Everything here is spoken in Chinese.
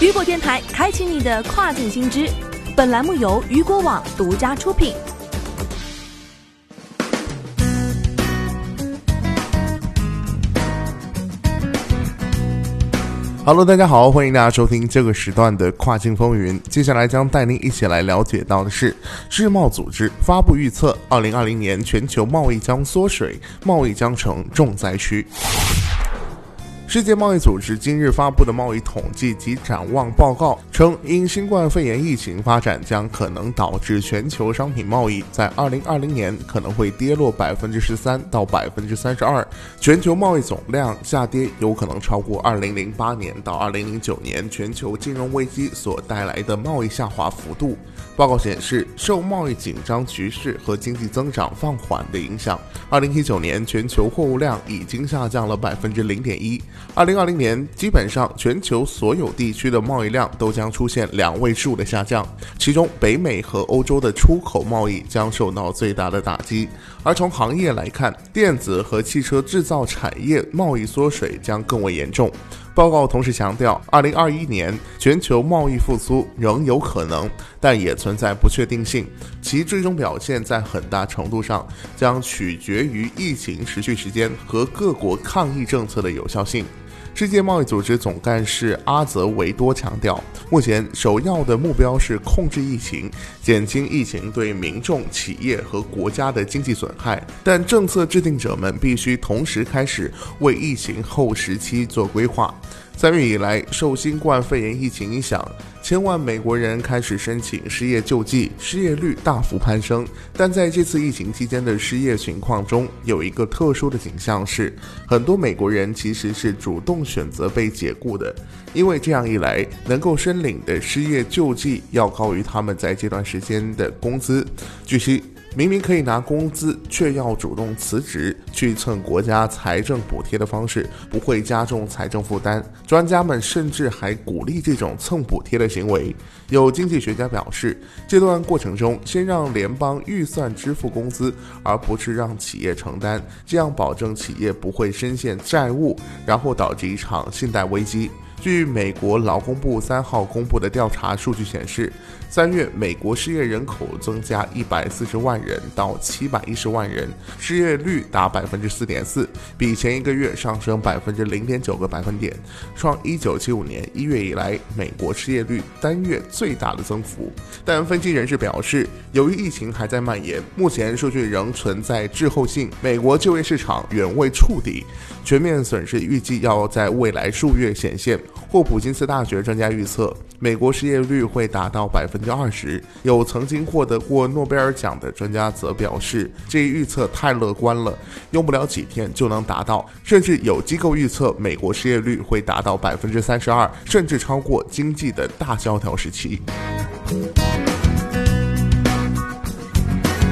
雨果电台开启你的跨境新知，本栏目由雨果网独家出品。Hello，大家好，欢迎大家收听这个时段的跨境风云。接下来将带您一起来了解到的是，世贸组织发布预测，二零二零年全球贸易将缩水，贸易将成重灾区。世界贸易组织今日发布的贸易统计及展望报告称，因新冠肺炎疫情发展，将可能导致全球商品贸易在二零二零年可能会跌落百分之十三到百分之三十二，全球贸易总量下跌有可能超过二零零八年到二零零九年全球金融危机所带来的贸易下滑幅度。报告显示，受贸易紧张局势和经济增长放缓的影响，二零一九年全球货物量已经下降了百分之零点一。二零二零年，基本上全球所有地区的贸易量都将出现两位数的下降，其中北美和欧洲的出口贸易将受到最大的打击。而从行业来看，电子和汽车制造产业贸易缩水将更为严重。报告同时强调，二零二一年全球贸易复苏仍有可能，但也存在不确定性。其最终表现在很大程度上将取决于疫情持续时间和各国抗疫政策的有效性。世界贸易组织总干事阿泽维多强调，目前首要的目标是控制疫情，减轻疫情对民众、企业和国家的经济损害。但政策制定者们必须同时开始为疫情后时期做规划。三月以来，受新冠肺炎疫情影响，千万美国人开始申请失业救济，失业率大幅攀升。但在这次疫情期间的失业情况中，有一个特殊的景象是，很多美国人其实是主动选择被解雇的，因为这样一来，能够申领的失业救济要高于他们在这段时间的工资。据悉。明明可以拿工资，却要主动辞职去蹭国家财政补贴的方式，不会加重财政负担。专家们甚至还鼓励这种蹭补贴的行为。有经济学家表示，这段过程中先让联邦预算支付工资，而不是让企业承担，这样保证企业不会深陷债务，然后导致一场信贷危机。据美国劳工部三号公布的调查数据显示，三月美国失业人口增加一百四十万人到七百一十万人，失业率达百分之四点四，比前一个月上升百分之零点九个百分点，创一九七五年一月以来美国失业率单月最大的增幅。但分析人士表示，由于疫情还在蔓延，目前数据仍存在滞后性，美国就业市场远未触底，全面损失预计要在未来数月显现。霍普金斯大学专家预测，美国失业率会达到百分之二十。有曾经获得过诺贝尔奖的专家则表示，这一预测太乐观了，用不了几天就能达到。甚至有机构预测，美国失业率会达到百分之三十二，甚至超过经济的大萧条时期。